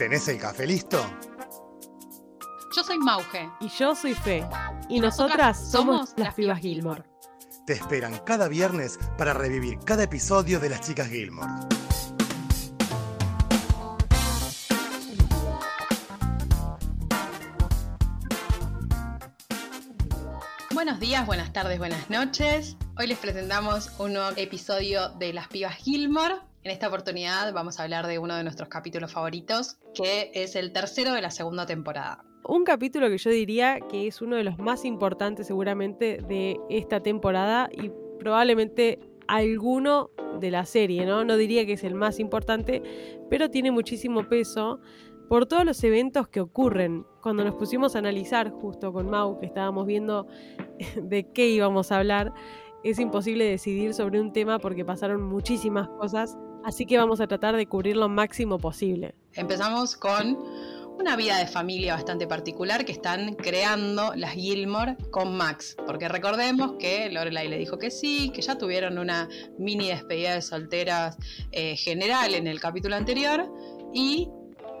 ¿Tenés el café listo? Yo soy Mauge. Y yo soy Fe. Y, nosotras, somos, las Pibas Gilmore. Te esperan cada viernes para revivir cada episodio de Las Chicas Gilmore. Buenos días, buenas tardes, buenas noches. Hoy les presentamos un nuevo episodio de Las Pibas Gilmore. En esta oportunidad vamos a hablar de uno de nuestros capítulos favoritos, que es el tercero de la segunda temporada. Un capítulo que yo diría que es uno de los más importantes seguramente de esta temporada y probablemente alguno de la serie, ¿no? No diría que es el más importante, pero tiene muchísimo peso por todos los eventos que ocurren. Cuando nos pusimos a analizar justo con Mau, que estábamos viendo de qué íbamos a hablar, es imposible decidir sobre un tema porque pasaron muchísimas cosas Así que vamos a tratar de cubrir lo máximo posible. Empezamos con una vida de familia bastante particular que están creando las Gilmore con Max. Porque recordemos que Lorelai le dijo que sí, que ya tuvieron una mini despedida de solteras eh, general en el capítulo anterior. Y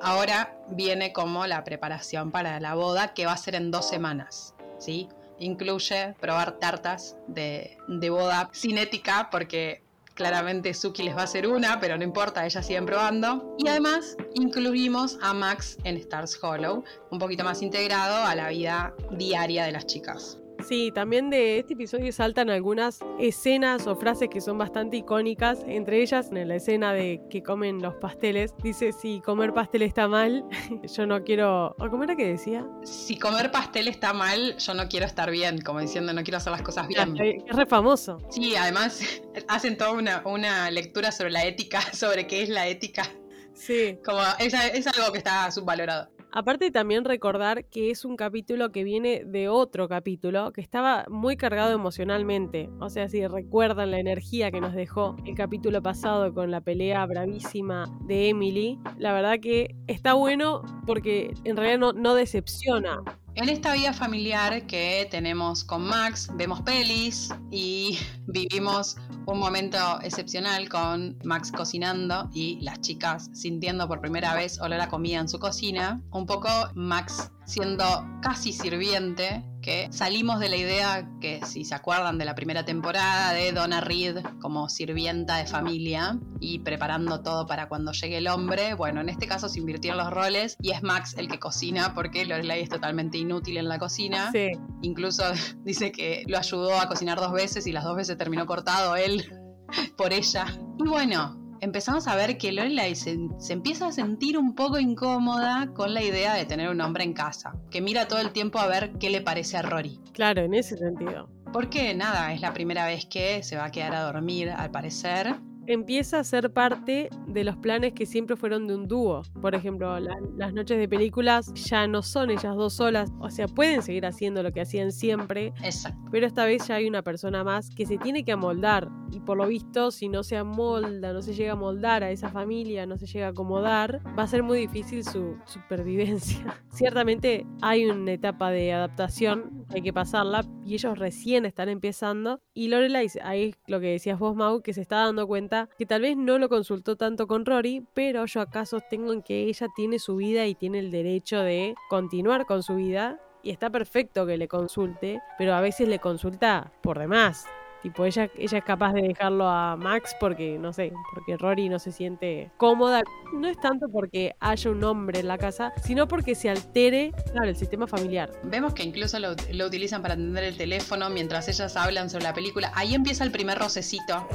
ahora viene como la preparación para la boda que va a ser en dos semanas. ¿sí? Incluye probar tartas de, de boda cinética porque Claramente Suki les va a hacer una, pero no importa, ellas siguen probando. Y además incluimos a Max en Stars Hollow, un poquito más integrado a la vida diaria de las chicas. Sí, también de este episodio saltan algunas escenas o frases que son bastante icónicas. Entre ellas, en la escena de que comen los pasteles, dice: Si comer pastel está mal, yo no quiero. ¿Cómo era que decía? Si comer pastel está mal, yo no quiero estar bien. Como diciendo, no quiero hacer las cosas bien. Es re famoso. Sí, además hacen toda una, una lectura sobre la ética, sobre qué es la ética. Sí. Como es, es algo que está subvalorado. Aparte también recordar que es un capítulo que viene de otro capítulo que estaba muy cargado emocionalmente. O sea, si recuerdan la energía que nos dejó el capítulo pasado con la pelea bravísima de Emily, la verdad que está bueno porque en realidad no, no decepciona. En esta vida familiar que tenemos con Max, vemos pelis y vivimos un momento excepcional con Max cocinando y las chicas sintiendo por primera vez olor a comida en su cocina. Un poco Max siendo casi sirviente, que salimos de la idea que si se acuerdan de la primera temporada de Donna Reed como sirvienta de familia y preparando todo para cuando llegue el hombre, bueno, en este caso se invirtieron los roles y es Max el que cocina porque Lorelai es totalmente inútil en la cocina. Sí. Incluso dice que lo ayudó a cocinar dos veces y las dos veces terminó cortado él por ella. Y bueno, empezamos a ver que Lorelai se, se, empieza a sentir un poco incómoda con la idea de tener un hombre en casa, que mira todo el tiempo a ver qué le parece a Rory. Claro, en ese sentido. Porque nada, es la primera vez que se va a quedar a dormir, al parecer, empieza a ser parte de los planes que siempre fueron de un dúo. Por ejemplo, las noches de películas ya no son ellas dos solas, o sea, pueden seguir haciendo lo que hacían siempre, Exacto. pero esta vez ya hay una persona más que se tiene que amoldar y por lo visto si no se amolda, no se llega a moldar a esa familia, no se llega a acomodar, va a ser muy difícil su supervivencia. Ciertamente hay una etapa de adaptación, hay que pasarla y ellos recién están empezando y Lorelai, ahí es lo que decías vos Mau, que se está dando cuenta que tal vez no lo consultó tanto con Rory, pero yo acaso tengo en que ella tiene su vida y tiene el derecho de continuar con su vida. Y está perfecto que le consulte, pero a veces le consulta por demás. Tipo, ella, ella es capaz de dejarlo a Max porque, no sé, porque Rory no se siente cómoda. No es tanto porque haya un hombre en la casa, sino porque se altere, claro, el sistema familiar. Vemos que incluso lo, lo utilizan para atender el teléfono mientras ellas hablan sobre la película. Ahí empieza el primer rocecito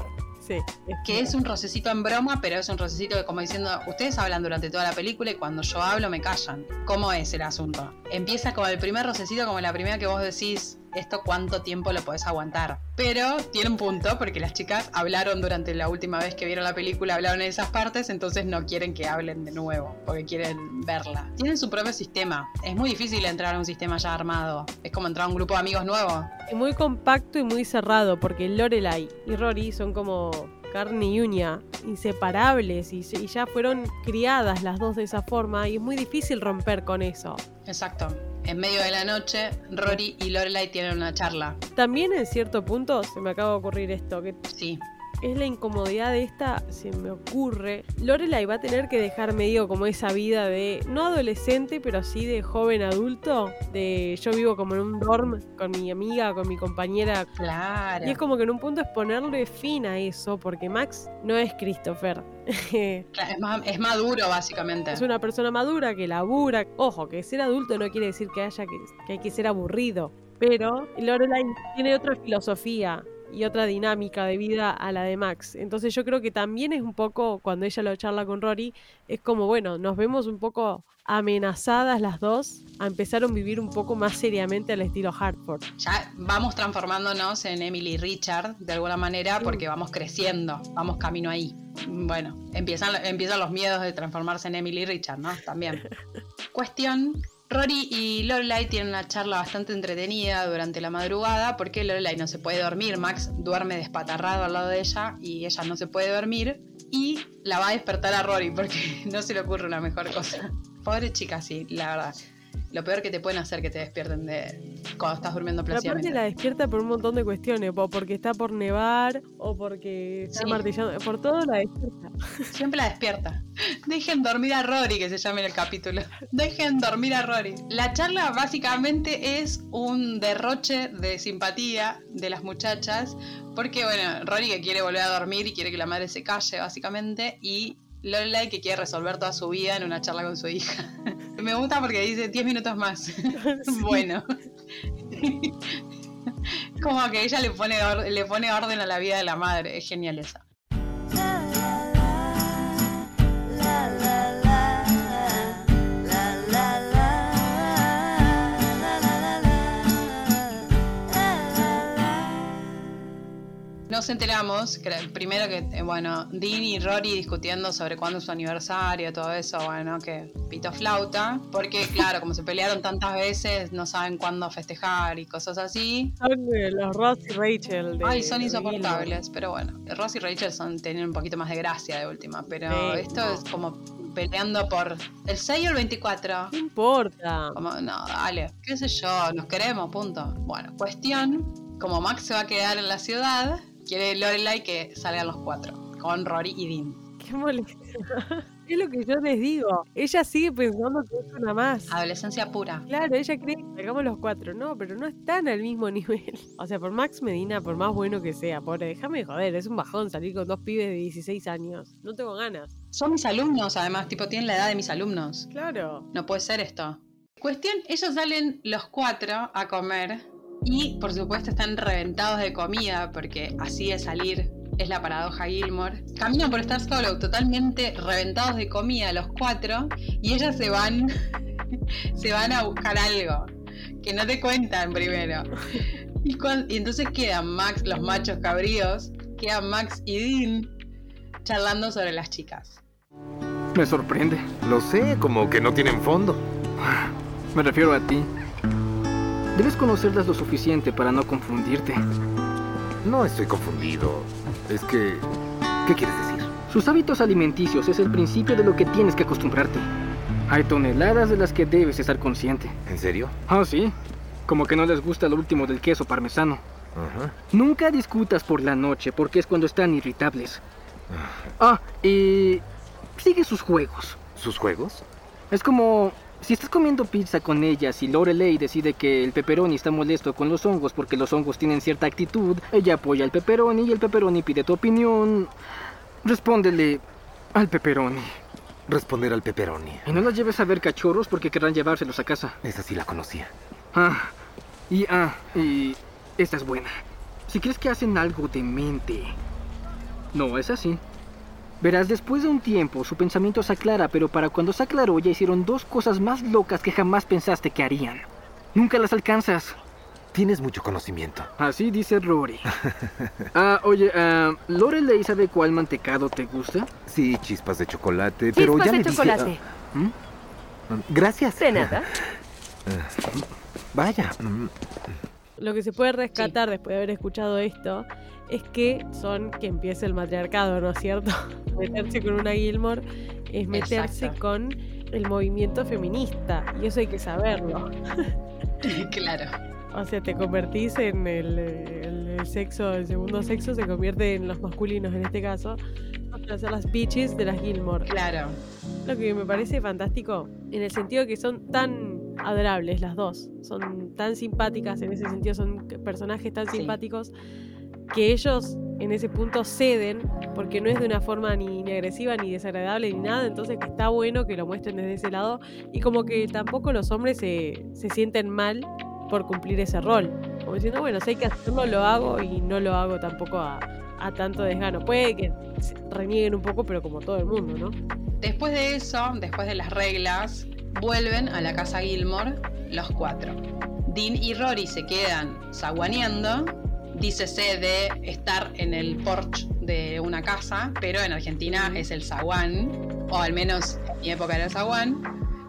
Sí, es que es un rocecito en broma, pero es un rocecito que como diciendo, ustedes hablan durante toda la película y cuando yo hablo me callan. ¿Cómo es el asunto? Empieza con el primer rocecito como la primera que vos decís, esto cuánto tiempo lo podés aguantar. Pero tiene un punto porque las chicas hablaron durante la última vez que vieron la película, hablaron en esas partes, entonces no quieren que hablen de nuevo, porque quieren verla. Tienen su propio sistema. Es muy difícil entrar a un sistema ya armado. Es como entrar a un grupo de amigos nuevo. Es muy compacto y muy cerrado, porque Lorelai y Rory son como carne y uña, inseparables y, y, ya fueron criadas las dos de esa forma y es muy difícil romper con eso. Exacto. En medio de la noche, Rory y Lorelai tienen una charla. También en cierto punto se me acaba de ocurrir esto, que sí. Es la incomodidad de esta, se me ocurre. Lorelai va a tener que dejar medio como esa vida de, no adolescente, pero sí de joven adulto. De yo vivo como en un dorm con mi amiga, con mi compañera. Claro. Y es como que en un punto es ponerle fin a eso, porque Max no es Christopher. Claro, es, ma- es maduro, básicamente. Es una persona madura que labura. Ojo, que ser adulto no quiere decir que haya que, que hay que ser aburrido. Pero Lorelai tiene otra filosofía y otra dinámica de vida a la de Max. Entonces yo creo que también es un poco, cuando ella lo charla con Rory, es como, bueno, nos vemos un poco amenazadas las dos a empezar a vivir un poco más seriamente al estilo Hartford. Ya vamos transformándonos en Emily Richard de alguna manera porque vamos creciendo, vamos camino ahí. Bueno, empiezan, empiezan los miedos de transformarse en Emily Richard, ¿no? También. Cuestión. Rory y Lorelai tienen una charla bastante entretenida durante la madrugada porque Lorelai no se puede dormir, Max duerme despatarrado al lado de ella y ella no se puede dormir y la va a despertar a Rory porque no se le ocurre una mejor cosa. Pobre chica, sí, la verdad. Lo peor que te pueden hacer que te despierten de cuando estás durmiendo Pero aparte plácidamente. la despierta por un montón de cuestiones, o porque está por nevar, o porque está Sí. martillando, por todo la despierta. Siempre la despierta. Dejen dormir a Rory, que se llama en el capítulo. Dejen dormir a Rory. La charla básicamente es un derroche de simpatía de las muchachas, porque bueno, Rory que quiere volver a dormir y quiere que la madre se calle, básicamente, y Lorelai que quiere resolver toda su vida en una charla con su hija. Me gusta porque dice 10 minutos más. Bueno. Como que ella le pone, le pone orden a la vida de la madre. Es genial eso. Nos enteramos, que primero que, eh, bueno, Dean y Rory discutiendo sobre cuándo es su aniversario, todo eso, bueno, que pito flauta, porque claro, como se pelearon tantas veces, no saben cuándo festejar y cosas así. Son los Ross y Rachel. De, Ay, son insoportables, pero bueno, Ross y Rachel son, tienen un poquito más de gracia de última, pero Sí, esto no. es como peleando por el 6 o el 24. No importa. Como, no, dale, qué sé yo, nos queremos, punto. Bueno, cuestión, como Max se va a quedar en la ciudad, quiere Lorelai que salgan los cuatro, con Rory y Dean. Qué molestia. es lo que yo les digo. Ella sigue pensando que es una más. Adolescencia pura. Claro, ella cree que sacamos los cuatro, no, pero no están al mismo nivel. O sea, por Max Medina, por más bueno que sea, pobre, déjame de joder, es un bajón salir con dos pibes de 16 años. No tengo ganas. Son mis alumnos, además, tipo, tienen la edad de mis alumnos. Claro. No puede ser esto. Cuestión, ellos salen los cuatro a comer y por supuesto están reventados de comida porque así de salir es la paradoja Gilmore. Caminan por Star Hollow totalmente reventados de comida los cuatro y ellas se van se van a buscar algo que no te cuentan primero. Y, y entonces quedan Max, los machos cabríos, quedan Max y Dean charlando sobre las chicas. Me sorprende. Lo sé, como que no tienen fondo. Me refiero a ti. Debes conocerlas lo suficiente para no confundirte. No estoy confundido. Es que... ¿Qué quieres decir? Sus hábitos alimenticios es el principio de lo que tienes que acostumbrarte. Hay toneladas de las que debes estar consciente. ¿En serio? Ah, sí. Como que no les gusta lo último del queso parmesano. Ajá. Nunca discutas por la noche porque es cuando están irritables. Ah, y... Sigue sus juegos. ¿Sus juegos? Es como si estás comiendo pizza con ellas y Lorelei decide que el pepperoni está molesto con los hongos porque los hongos tienen cierta actitud, ella apoya al pepperoni y el pepperoni pide tu opinión. Respóndele al pepperoni. Responder al pepperoni. Y no las lleves a ver cachorros porque querrán llevárselos a casa. Esa sí la conocía. Ah, y ah, y esta es buena. Si crees que hacen algo demente, no es así. Verás, después de un tiempo su pensamiento se aclara, pero para cuando se aclaró ya hicieron dos cosas más locas que jamás pensaste que harían. Nunca las alcanzas. Tienes mucho conocimiento. Así dice Rory. Ah, oye, ah, ¿Lorelei sabe cuál mantecado te gusta? Sí, chispas de chocolate, pero Chispas ya de le dije- chocolate. ¿Mm? Ah, Gracias. De nada. Vaya. Lo que se puede rescatar después de haber escuchado esto es que son que empieza el matriarcado, ¿no es cierto? Meterse con una Gilmore es meterse Exacto. con el movimiento feminista y eso hay que saberlo. claro. O sea, te convertís en el, el- el sexo, el segundo sexo se convierte en los masculinos en este caso, van a ser las bitches de las Gilmore. Claro. Lo que me parece fantástico, en el sentido de que son tan adorables las dos, son tan simpáticas en ese sentido, son personajes tan Sí. simpáticos que ellos en ese punto ceden, porque no es de una forma ni, ni agresiva ni desagradable ni nada, entonces que está bueno que lo muestren desde ese lado y como que tampoco los hombres se, se sienten mal por cumplir ese rol, como diciendo, bueno, si hay que hacerlo, lo hago y no lo hago tampoco a, a tanto desgano. Puede que renieguen un poco, pero como todo el mundo, ¿no? Después de eso, después de las reglas, vuelven a la casa Gilmore los cuatro. Dean y Rory se quedan zaguaneando. Dícese de estar en el porch de una casa, pero en Argentina es el zaguán, o al menos en mi época era el zaguán.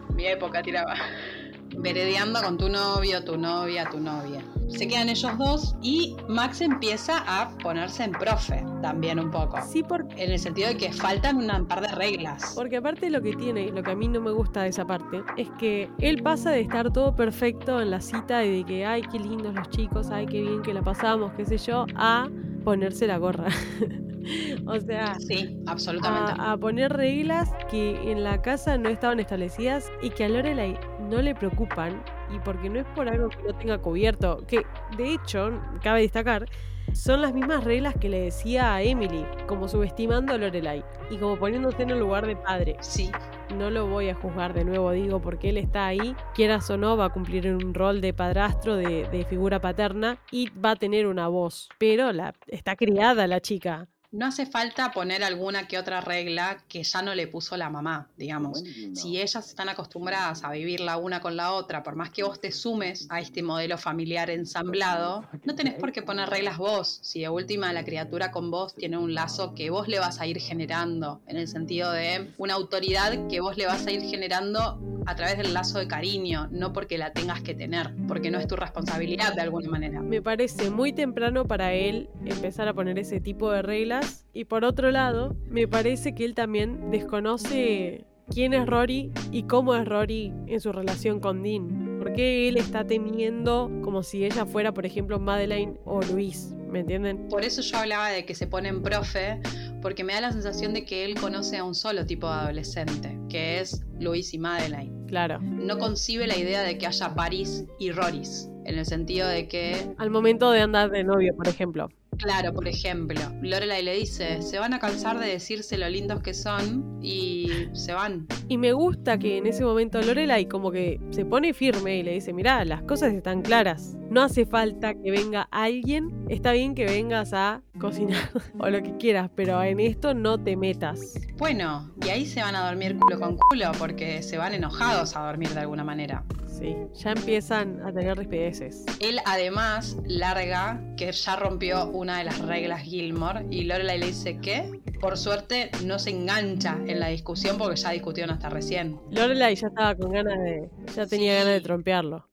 En mi época tiraba. Veredeando con tu novio, tu novia, tu novia. Se quedan ellos dos y Max empieza a ponerse en profe también un poco. Sí, porque En el sentido de que faltan un par de reglas. Porque aparte lo que tiene, lo que a mí no me gusta de esa parte, es que él pasa de estar todo perfecto en la cita y de que, ay, qué lindos los chicos, ay, qué bien que la pasamos, qué sé yo, a ponerse la gorra. o sea, Sí, absolutamente. a, a poner reglas que en la casa no estaban establecidas y que a Lorelai no le preocupan y porque no es por algo que no tenga cubierto, que de hecho, cabe destacar, son las mismas reglas que le decía a Emily, como subestimando a Lorelai y como poniéndose en el lugar de padre. Sí, No lo voy a juzgar de nuevo, digo, porque él está ahí, quieras o no, va a cumplir un rol de padrastro, de, de figura paterna y va a tener una voz. Pero la, está criada la chica. No hace falta poner alguna que otra regla que ya no le puso la mamá, digamos. Si ellas están acostumbradas a vivir la una con la otra, por más que vos te sumes a este modelo familiar ensamblado, no tenés por qué poner reglas vos. Si de última la criatura con vos tiene un lazo que vos le vas a ir generando, en el sentido de una autoridad que vos le vas a ir generando a través del lazo de cariño, no porque la tengas que tener, porque no es tu responsabilidad de alguna manera. Me parece muy temprano para él empezar a poner ese tipo de reglas. Y por otro lado, me parece que él también desconoce quién es Rory y cómo es Rory en su relación con Dean. Porque él está temiendo como si ella fuera, por ejemplo, Madeleine o Luis. ¿Me entienden? Por eso yo hablaba de que se pone en profe, porque me da la sensación de que él conoce a un solo tipo de adolescente, que es Luis y Madeline. Claro. No concibe la idea de que haya Paris y Roris, en el sentido de que, Al momento de andar de novio, por ejemplo. Claro, por ejemplo, Lorelai le dice, se van a cansar de decirse lo lindos que son y se van. Y me gusta que en ese momento Lorelai como que se pone firme y le dice, mirá, las cosas están claras. No hace falta que venga alguien. Está bien que vengas a cocinar o lo que quieras, pero en esto no te metas. Bueno, y ahí se van a dormir culo con culo, porque se van enojados a dormir de alguna manera. Sí, ya empiezan a tener rispideces. Él además larga que ya rompió una de las reglas Gilmore y Lorelai le dice que por suerte no se engancha en la discusión porque ya discutieron hasta recién. Lorelai ya estaba con ganas de... Ya tenía Sí. ganas de trompearlo.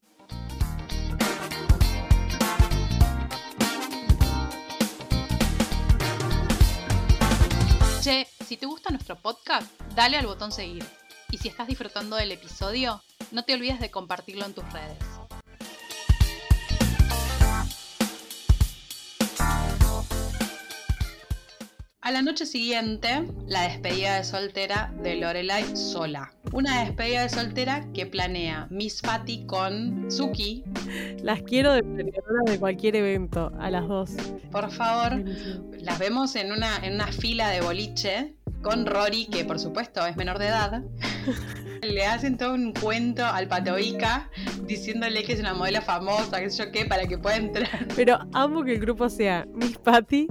Che, si te gusta nuestro podcast, dale al botón seguir. Y si estás disfrutando del episodio, no te olvides de compartirlo en tus redes. A la noche siguiente, la despedida de soltera de Lorelai sola. Una despedida de soltera que planea Miss Patty con Suki. Las quiero de planeadoras de cualquier evento, a las dos. Por favor, las vemos en una, en una fila de boliche con Rory, que por supuesto es menor de edad. Le hacen todo un cuento al Patoica diciéndole que es una modelo famosa, qué sé yo qué, para que pueda entrar. Pero amo que el grupo sea Miss Patty,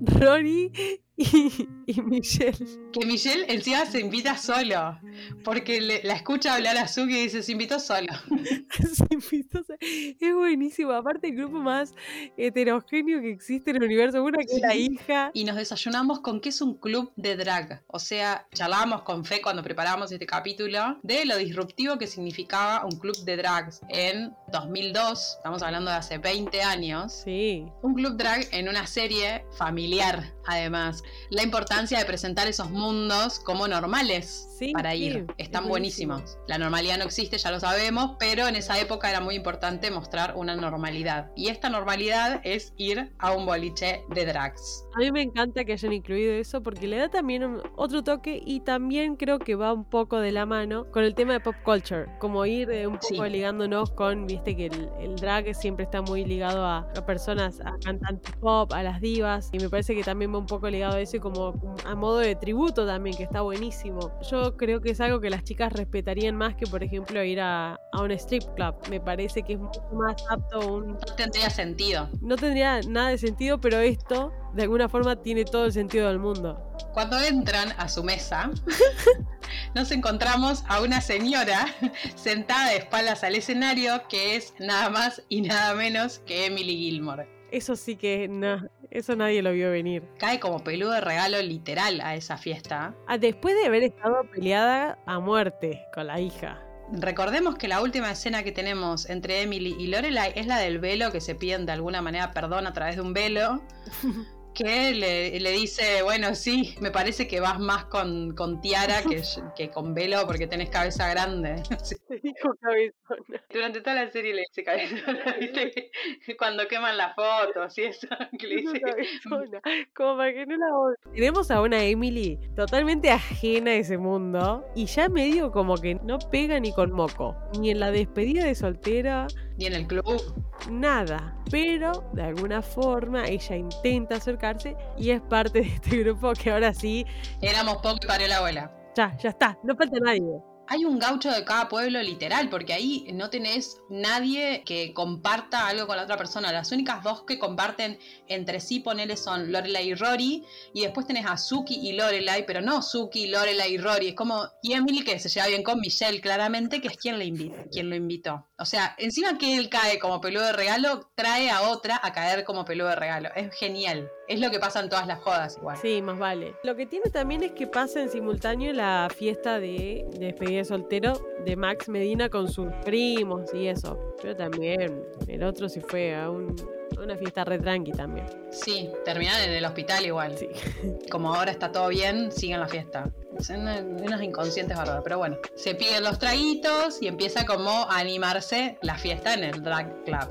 Rory y, y Michelle. Que Michelle encima se invita solo, porque le- la escucha hablar a Suki y dice, se invitó solo. Se invitó, o sea, es buenísimo. Aparte, el grupo más heterogéneo que existe en el universo. Una que es la hija. Y nos desayunamos con que es un club de drag. O sea, charlábamos con Fe cuando preparamos este capítulo de lo disruptivo que significaba un club de drags en 2002. Estamos hablando de hace 20 años. Sí. Un club drag en una serie familiar, además. La importancia de presentar esos mundos como normales. Sí, para sí, ir. es Están buenísimo. buenísimos. La normalidad no existe, ya lo sabemos, pero en esa época era muy importante mostrar una normalidad. Y esta normalidad es ir a un boliche de drags. A mí me encanta que hayan incluido eso porque le da también otro toque y también creo que va un poco de la mano con el tema de pop culture, como ir eh, un poco Sí. ligándonos con, viste que el, el drag siempre está muy ligado a, a personas, a cantantes pop, a las divas y me parece que también va un poco ligado a eso y como a modo de tributo también, que está buenísimo. Yo creo que es algo que las chicas respetarían más que por ejemplo ir a, a un strip club. Me parece que es mucho más apto un No tendría sentido. no tendría nada de sentido, pero esto de alguna forma tiene todo el sentido del mundo. Cuando entran a su mesa, nos encontramos a una señora sentada de espaldas al escenario que es nada más y nada menos que Emily Gilmore. Eso sí que no, eso nadie lo vio venir. Cae como peludo de regalo literal a esa fiesta. Ah, Después de haber estado peleada a muerte con la hija. Recordemos que la última escena que tenemos entre Emily y Lorelai es la del velo, que se piden de alguna manera perdón a través de un velo. Que le, le dice, bueno, sí, me parece que vas más con, con tiara que, que con velo porque tenés cabeza grande. Sí. Dijo cabezona. Durante toda la serie le dice cabezona, ¿viste? Cuando queman las fotos y eso, que le dice. cabezona, Como para que no la. Tenemos a una Emily totalmente ajena a ese mundo y ya medio como que no pega ni con moco. Ni en la despedida de soltera, Y en el club, nada. Pero de alguna forma ella intenta acercarse y es parte de este grupo que ahora sí, éramos poco y parió la abuela. ya, ya está, no falta nadie. Hay un gaucho de cada pueblo literal, porque ahí no tenés nadie que comparta algo con la otra persona. Las únicas dos que comparten entre sí, ponele, son Lorelai y Rory, y después tenés a Suki y Lorelai, pero no Suki, Lorelai y Rory. Es como, y Emily que se lleva bien con Michelle, claramente, que es quien, le invita, quien lo invitó. O sea, encima que él cae como peludo de regalo, trae a otra a caer como peludo de regalo. Es genial. Es lo que pasa en todas las jodas igual. Sí, más vale. Lo que tiene también es que pasa en simultáneo la fiesta de, de despedida de soltero de Max Medina con sus primos y eso. Pero también el otro sí fue a, un- una fiesta re tranqui también. Sí, terminan en el hospital igual. Sí. como ahora está todo bien, siguen la fiesta. Son unos inconscientes bárbaros, pero bueno. Se piden los traguitos y empieza como a animarse la fiesta en el drag club.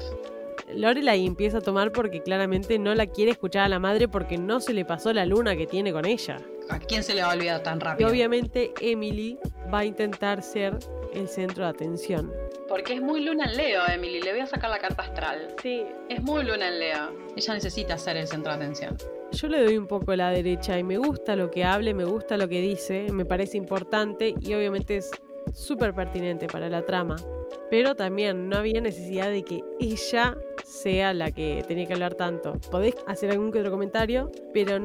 Lorelai empieza a tomar porque claramente no la quiere escuchar a la madre porque no se le pasó la luna que tiene con ella. ¿A quién se le va a olvidar tan Y rápido? obviamente Emily va a intentar ser el centro de atención. Porque es muy luna en Leo, Emily. Le voy a sacar la carta astral. Sí, Es muy luna en Leo. Ella necesita ser el centro de atención. Yo le doy un poco la derecha y me gusta lo que hable, me gusta lo que dice, me parece importante y obviamente es súper pertinente para la trama. Pero también no había necesidad de que ella sea la que tenía que hablar tanto. Podés hacer algún que otro comentario, pero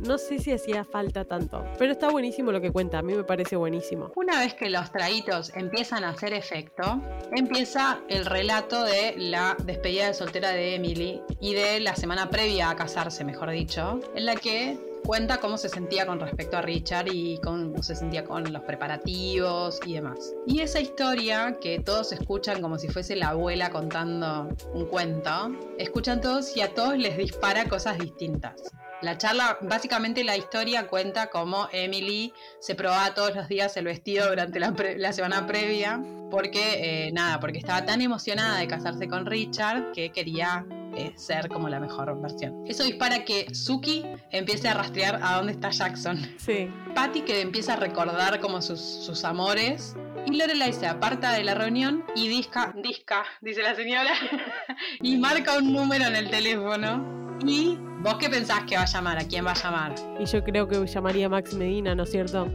no sé si hacía falta tanto. Pero está buenísimo lo que cuenta, a mí me parece buenísimo. Una vez que los traguitos empiezan a hacer efecto, empieza el relato de la despedida de soltera de Emily y de la semana previa a casarse, mejor dicho, en la que cuenta cómo se sentía con respecto a Richard y cómo se sentía con los preparativos y demás. Y esa historia que todos escuchan como si fuese la abuela contando un cuento, escuchan todos y a todos les dispara cosas distintas. La charla, básicamente la historia cuenta cómo Emily se probaba todos los días el vestido durante la, pre- la semana previa, porque, eh, nada, porque estaba tan emocionada de casarse con Richard que quería eh, ser como la mejor versión. Eso dispara que Suki empiece a rastrear a dónde está Jackson. Sí, Patty que empieza a recordar como sus, sus amores. Y Lorelai se aparta de la reunión y disca, disca, dice la señora, y marca un número en el teléfono. ¿Y vos qué pensás que va a llamar? ¿A quién va a llamar? y yo creo que llamaría a Max Medina, ¿no es cierto?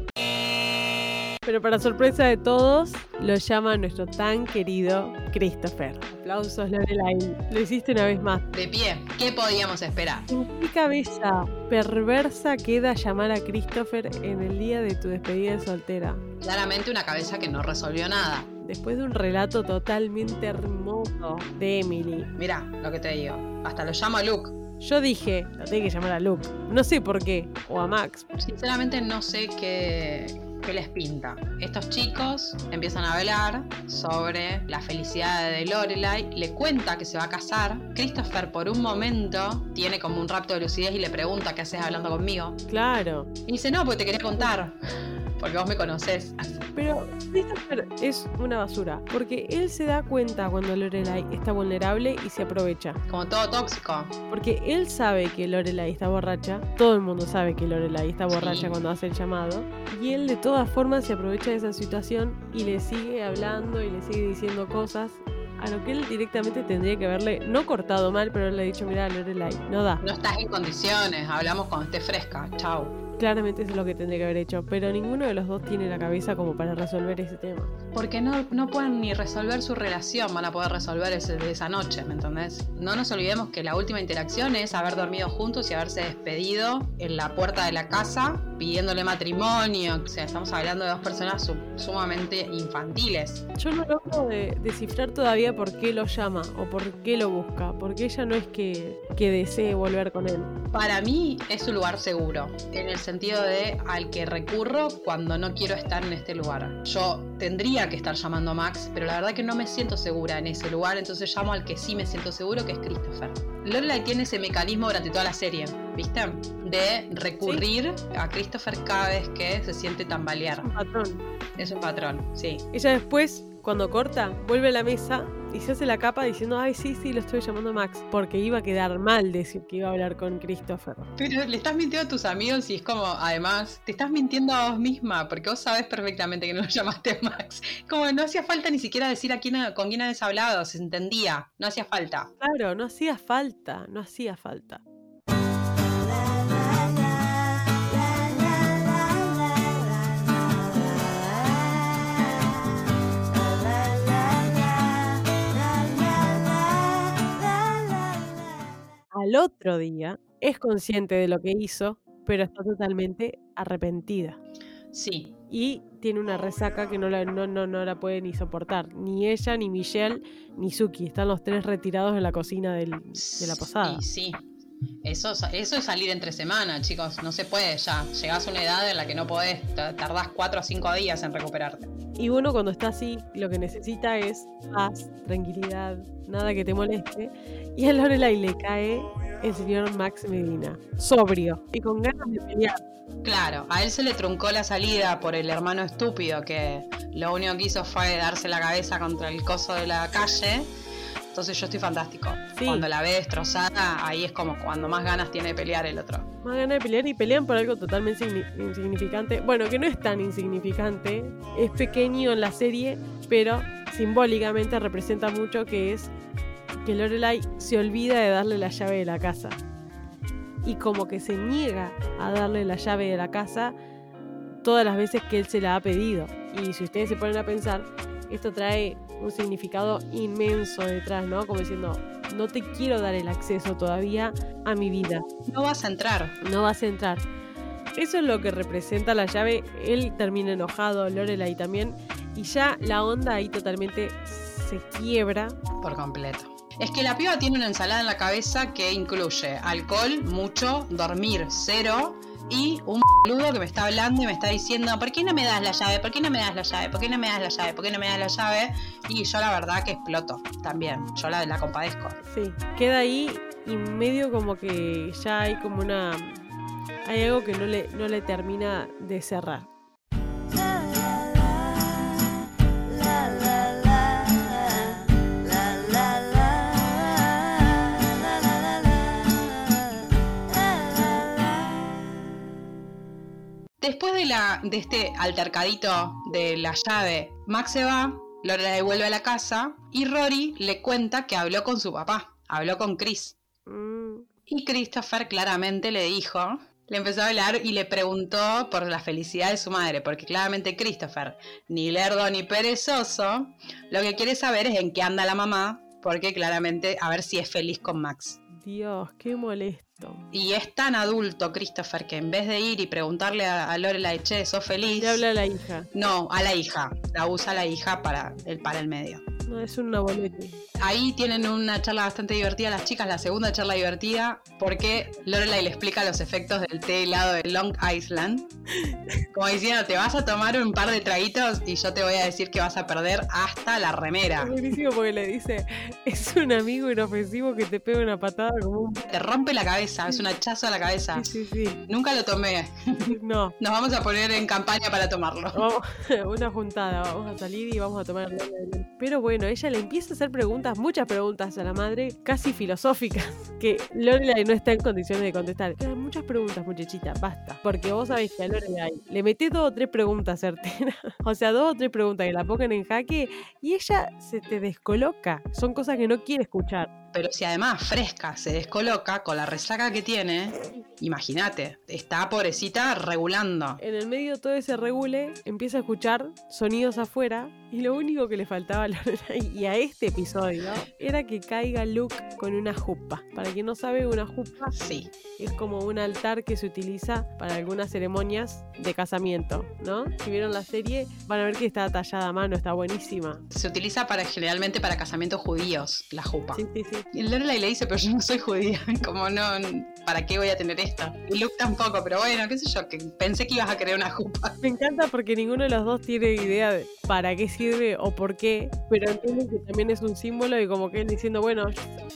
Pero para sorpresa de todos, lo llama nuestro tan querido Christopher. Aplausos, Lorelai. Lo hiciste una vez más. De pie, ¿qué podíamos esperar? ¿En qué cabeza perversa queda llamar a Christopher en el día de tu despedida de soltera? Claramente una cabeza que no resolvió nada. Después de un relato totalmente hermoso de Emily. Mirá lo que te digo. Hasta lo llamo a Luke. Yo dije, lo tengo que llamar a Luke. No sé por qué. O a Max. Sinceramente no sé qué, qué les pinta. Estos chicos empiezan a hablar sobre la felicidad de Lorelai. Le cuenta que se va a casar. Christopher por un momento tiene como un rapto de lucidez y le pregunta qué haces hablando conmigo. Claro. Y dice, no, porque te quería contar. Porque vos me conocés. Pero Christopher es una basura, porque él se da cuenta cuando Lorelai está vulnerable y se aprovecha. Como todo tóxico. Porque él sabe que Lorelai está borracha, todo el mundo sabe que Lorelai está borracha Sí. cuando hace el llamado, y él de todas formas se aprovecha de esa situación y le sigue hablando y le sigue diciendo cosas a lo que él directamente tendría que haberle, no cortado mal, pero le ha dicho, mira Lorelai, no da. No estás en condiciones, hablamos cuando esté fresca. Chau. Claramente eso es lo que tendría que haber hecho, pero ninguno de los dos tiene la cabeza como para resolver ese tema. Porque no, no pueden ni resolver su relación, van a poder resolver ese, esa noche, ¿me entendés? No nos olvidemos que la última interacción es haber dormido juntos y haberse despedido en la puerta de la casa pidiéndole matrimonio. O sea, estamos hablando de dos personas su- sumamente infantiles. Yo no logro de- descifrar todavía por qué lo llama o por qué lo busca, porque ella no es que, que desee volver con él. Para mí es un lugar seguro, en el sentido de al que recurro cuando no quiero estar en este lugar. Yo tendría que estar llamando a Max, pero la verdad que no me siento segura en ese lugar, entonces llamo al que sí me siento seguro, que es Christopher. Lorelai tiene ese mecanismo durante toda la serie, ¿viste? De recurrir a Christopher cada vez que se siente tambalear. Un patrón. Es un patrón, sí. Ella después, cuando corta, vuelve a la mesa y se hace la capa diciendo, ay, sí, sí, lo estoy llamando Max, porque iba a quedar mal decir que iba a hablar con Christopher. Pero le estás mintiendo a tus amigos y es como, además, te estás mintiendo a vos misma, porque vos sabes perfectamente que no lo llamaste Max. Como no hacía falta ni siquiera decir a quién, con quién habías hablado, se entendía, no hacía falta. Claro, no hacía falta, no hacía falta. Al otro día es consciente de lo que hizo, pero está totalmente arrepentida. Sí, Y tiene una resaca que no la, no, no, no la puede ni soportar. Ni ella, ni Michelle, ni Suki. Están los tres retirados en la cocina del- de la posada. Y sí. Eso, eso es salir entre semana, chicos. No se puede ya. Llegás a una edad en la que no podés. ta- Tardás cuatro o cinco días en recuperarte. Y uno cuando está así, lo que necesita es paz, tranquilidad, nada que te moleste. Y a Lorelai le cae el señor Max Medina, sobrio y con ganas de pelear. Claro, a él se le truncó la salida por el hermano estúpido que lo único que hizo fue darse la cabeza contra el coso de la calle. Entonces yo estoy fantástico. Sí. Cuando la ve destrozada, ahí es como cuando más ganas tiene de pelear el otro. Más ganas de pelear y pelean por algo totalmente insigni- insignificante. Bueno, que no es tan insignificante, es pequeño en la serie, pero simbólicamente representa mucho que es que Lorelai se olvida de darle la llave de la casa. Y como que se niega a darle la llave de la casa todas las veces que él se la ha pedido. Y si ustedes se ponen a pensar, esto trae un significado inmenso detrás, ¿no? Como diciendo, no te quiero dar el acceso todavía a mi vida No vas a entrar. no vas a entrar. Eso es lo que representa la llave. Él termina enojado, Lorelai también. Y ya la onda ahí totalmente se quiebra. Por completo. Es que la piba tiene una ensalada en la cabeza que incluye alcohol, mucho, dormir, cero y un que me está hablando y me está diciendo, ¿por qué no me das la llave? ¿Por qué no me das la llave? ¿Por qué no me das la llave? ¿Por qué no me das la llave? Y yo la verdad que exploto también. Yo la, la compadezco. Sí, queda ahí y medio como que ya hay como una... Hay algo que no le, no le termina de cerrar. Después de, la, de este altercadito de la llave, Max se va, la devuelve a la casa y Rory le cuenta que habló con su papá, habló con Chris. Mm, Y Christopher claramente le dijo, le empezó a hablar y le preguntó por la felicidad de su madre, porque claramente Christopher, ni lerdo ni perezoso, lo que quiere saber es en qué anda la mamá, porque claramente a ver si es feliz con Max. Dios, qué molesto. Y es tan adulto Christopher que en vez de ir y preguntarle a, a Lorelai, che, ¿sos feliz? Le habla a la hija. No, a la hija. La usa la hija para el, para el medio. No, es una boleta. Ahí tienen una charla bastante divertida las chicas, la segunda charla divertida, porque Lorelai le explica los efectos del té helado de Long Island. Como diciendo, te vas a tomar un par de traguitos y yo te voy a decir que vas a perder hasta la remera. Es buenísimo porque le dice, es un amigo inofensivo que te pega una patada como un... Te rompe la cabeza, es un hachazo a la cabeza. Sí, sí, sí. Nunca lo tomé. No. Nos vamos a poner en campaña para tomarlo. Vamos, una juntada, vamos a salir y vamos a tomar Pero bueno, ella le empieza a hacer preguntas, muchas preguntas a la madre, casi filosóficas, que Lorelai no está en condiciones de contestar. Muchas preguntas, muchachita, basta. Porque vos sabés que a Lorelai le metés dos o tres preguntas certeras, o sea, dos o tres preguntas que la pongan en jaque y ella se te descoloca. Son cosas que no quiere escuchar. Pero si además fresca se descoloca con la resaca que tiene, imagínate, está pobrecita regulando. En el medio de todo ese regule, empieza a escuchar sonidos afuera y lo único que le faltaba a Lorelai y a este episodio era que caiga Luke con una jupa. Para quien no sabe, una jupa Sí, es como un altar que se utiliza para algunas ceremonias de casamiento, ¿no? Si vieron la serie, van a ver que está tallada a mano, está buenísima. se utiliza para generalmente para casamientos judíos, la jupa. Sí, sí, sí. Y Lorelai le dice, pero yo no soy judía, como no, ¿para qué voy a tener esto? Y Luke tampoco, pero bueno, qué sé yo, que pensé que ibas a querer una jupa. Me encanta porque ninguno de los dos tiene idea de para qué sirve o por qué, pero entienden que también es un símbolo y como que él diciendo, bueno,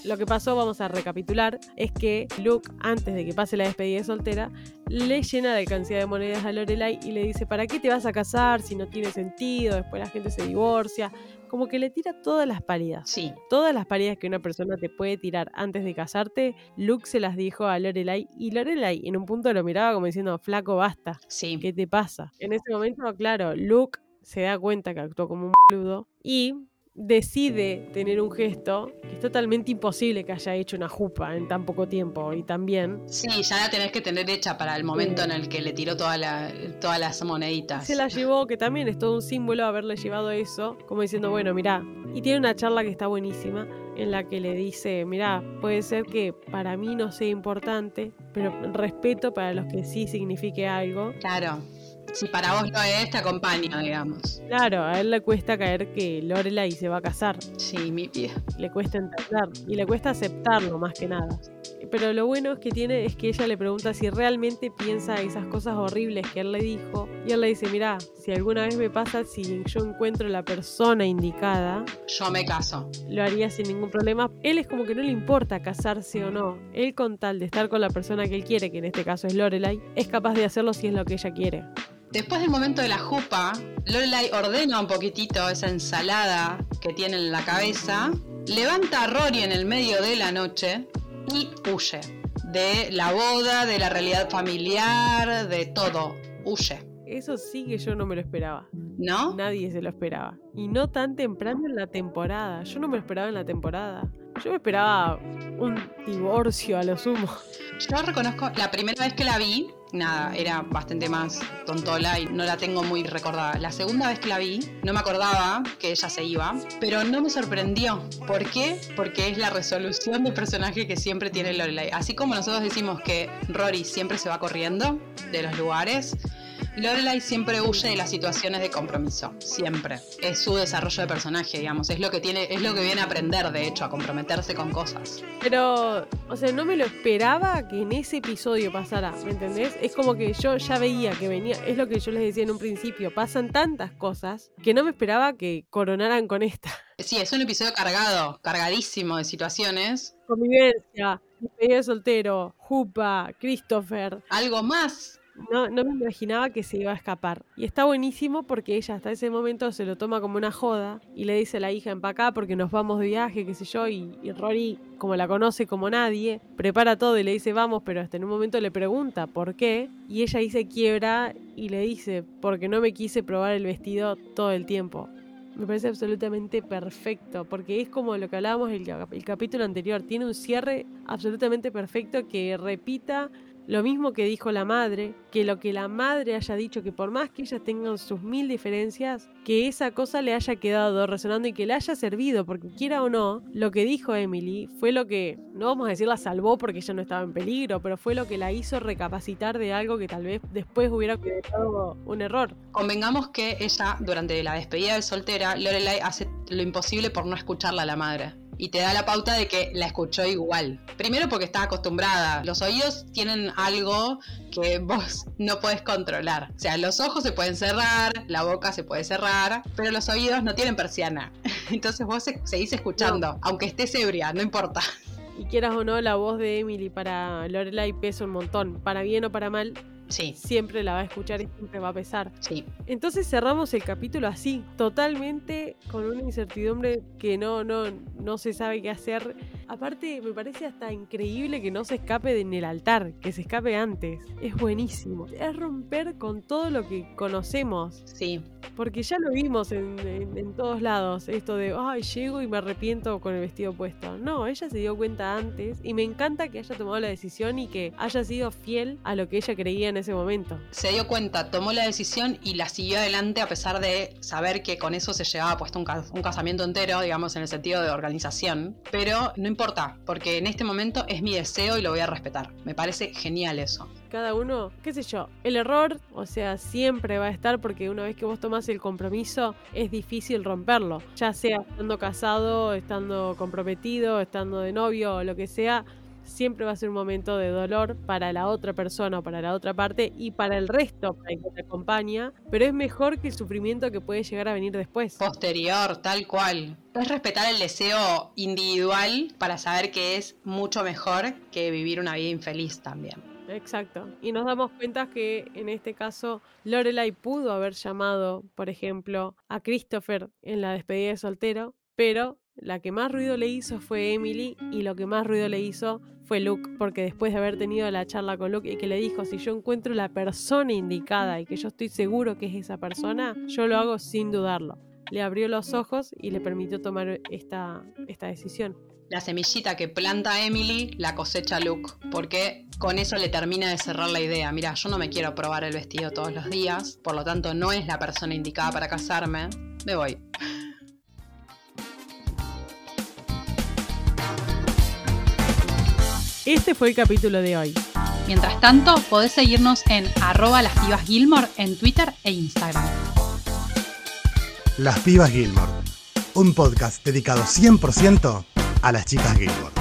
lo que pasó, vamos a recapitular, es que Luke, antes de que pase la despedida de soltera, le llena de alcancía de monedas a Lorelai y le dice, ¿para qué te vas a casar si no tiene sentido? Después la gente se divorcia. Como que le tira todas las paridas. Sí, Todas las paridas que una persona te puede tirar antes de casarte, Luke se las dijo a Lorelai y Lorelai en un punto lo miraba como diciendo, flaco, basta. sí. ¿Qué te pasa? En ese momento, claro, Luke se da cuenta que actuó como un boludo y decide tener un gesto que es totalmente imposible que haya hecho una jupa en tan poco tiempo y también Sí, ya la tenés que tener hecha para el momento en el que le tiró toda la- todas las moneditas. se la llevó, que también es todo un símbolo haberle llevado eso, como diciendo, bueno, mirá, y tiene una charla que está buenísima en la que le dice, mirá, puede ser que para mí no sea importante, pero respeto para los que sí signifique algo. Claro. Si para vos lo es, te acompaño, digamos. Claro, a él le cuesta caer que Lorelai se va a casar. Sí, mi pie. le cuesta entender y le cuesta aceptarlo más que nada. Pero lo bueno es que tiene es que ella le pregunta si realmente piensa esas cosas horribles que él le dijo y él le dice, mira, si alguna vez me pasa, si yo encuentro la persona indicada, Yo me caso. lo haría sin ningún problema. Él es como que no le importa casarse o no. Él con tal de estar con la persona que él quiere, que en este caso es Lorelai, es capaz de hacerlo si es lo que ella quiere. Después del momento de la jupa, Lorelai ordena un poquitito esa ensalada que tiene en la cabeza, levanta a Rory en el medio de la noche y huye. De la boda, de la realidad familiar, de todo. Huye. Eso sí que yo no me lo esperaba. ¿No? Nadie se lo esperaba. Y no tan temprano en la temporada. Yo no me lo esperaba en la temporada. Yo me esperaba un divorcio a lo sumo. Yo reconozco, la primera vez que la vi, nada, era bastante más tontola y no la tengo muy recordada. La segunda vez que la vi, no me acordaba que ella se iba, pero no me sorprendió. ¿Por qué? Porque es la resolución de personaje que siempre tiene Lorelai. Así como nosotros decimos que Rory siempre se va corriendo de los lugares, Lorelai siempre huye de las situaciones de compromiso, siempre. Es su desarrollo de personaje, digamos, es lo que tiene, es lo que viene a aprender, de hecho, a comprometerse con cosas. Pero, o sea, no me lo esperaba que en ese episodio pasara, ¿me entendés? Es como que yo ya veía que venía, es lo que yo les decía en un principio, pasan tantas cosas que no me esperaba que coronaran con esta. Sí, es un episodio cargado, cargadísimo de situaciones. Convivencia, despedida de soltero, Jupa, Christopher. Algo más. No, no me imaginaba que se iba a escapar. Y está buenísimo porque ella hasta ese momento se lo toma como una joda y le dice a la hija empacá porque nos vamos de viaje, qué sé yo, y, Rory, como la conoce como nadie, prepara todo y le dice vamos, pero hasta en un momento le pregunta por qué, y ella dice quiebra y le dice porque no me quise probar el vestido todo el tiempo. Me parece absolutamente perfecto, porque es como lo que hablábamos el, el capítulo anterior, tiene un cierre absolutamente perfecto que repita lo mismo que dijo la madre, que lo que la madre haya dicho, que por más que ellas tengan sus mil diferencias, que esa cosa le haya quedado resonando y que le haya servido, porque quiera o no, lo que dijo Emily fue lo que, no vamos a decir la salvó porque ella no estaba en peligro, pero fue lo que la hizo recapacitar de algo que tal vez después hubiera quedado un error. Convengamos que ella, durante la despedida de soltera, Lorelai hace lo imposible por no escucharla a la madre y te da la pauta de que la escuchó igual. Primero porque está acostumbrada. Los oídos tienen algo que vos no puedes controlar. O sea, los ojos se pueden cerrar, la boca se puede cerrar, pero los oídos no tienen persiana. Entonces vos seguís escuchando, aunque estés ebria, no importa. Y quieras o no, la voz de Emily para Lorelai pesa un montón. Para bien o para mal, Sí, siempre la va a escuchar y siempre va a pesar. sí. Entonces cerramos el capítulo así, totalmente con una incertidumbre que no, no, no se sabe qué hacer. Aparte, me parece hasta increíble que no se escape de en el altar, que se escape antes. Es buenísimo. Es romper con todo lo que conocemos. Sí, Porque ya lo vimos en, en- en todos lados, esto de, ay, llego y me arrepiento con el vestido puesto. No, ella se dio cuenta antes y me encanta que haya tomado la decisión y que haya sido fiel a lo que ella creía en ese momento. se dio cuenta, tomó la decisión y la siguió adelante a pesar de saber que con eso se llevaba puesto un, un casamiento entero, digamos, en el sentido de organización. Pero no importa, porque en este momento es mi deseo y lo voy a respetar. Me parece genial eso. Cada uno, qué sé yo, el error, o sea, siempre va a estar porque una vez que vos tomás el compromiso es difícil romperlo, ya sea estando casado, estando comprometido, estando de novio o lo que sea. Siempre va a ser un momento de dolor para la otra persona o para la otra parte y para el resto, para el que te acompaña, pero es mejor que el sufrimiento que puede llegar a venir después. Posterior, tal cual. Es respetar el deseo individual para saber que es mucho mejor que vivir una vida infeliz también. Exacto. Y nos damos cuenta que en este caso Lorelai pudo haber llamado, por ejemplo, a Christopher en la despedida de soltero, pero la que más ruido le hizo fue Emily y lo que más ruido le hizo fue Luke, porque después de haber tenido la charla con Luke y que le dijo, si yo encuentro la persona indicada y que yo estoy seguro que es esa persona, yo lo hago sin dudarlo. Le abrió los ojos y le permitió tomar esta, esta decisión. La semillita que planta Emily la cosecha Luke, porque con eso le termina de cerrar la idea. Mira, yo no me quiero probar el vestido todos los días, por lo tanto no es la persona indicada para casarme. Me voy. Este fue el capítulo de hoy. Mientras tanto, podés seguirnos en arroba las pibas Gilmore en Twitter e Instagram. Las Pibas Gilmore, un podcast dedicado 100% a las chicas Gilmore.